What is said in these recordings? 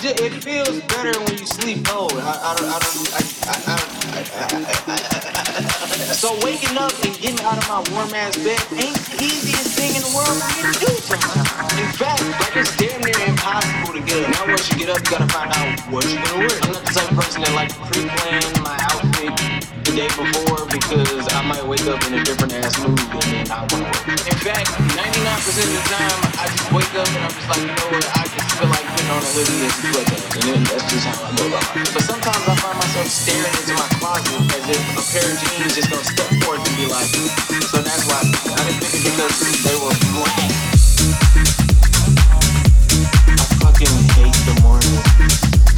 just, it feels better when you sleep cold. I, I don't, I don't, I, So waking up and getting out of my warm ass bed ain't the easiest thing in the world for me to do sometimes. In fact, like it's damn near impossible to get up. Now once you get up, you gotta find out what you're gonna wear. I'm not the type of person that like pre-plan my outfit the day before because I might wake up in a different ass mood and then I wanna work. In fact, 99% of the time, I just wake up and I'm just like, you know what, I just feel like putting on a hoodie and that's just how I about life. But sometimes I find myself staring into my closet as if a pair of jeans just gonna step forward and be like, so that's why I didn't think it because they were blank. I fucking hate the morning.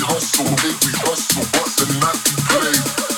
hustle, every hustle, bustin' not to play.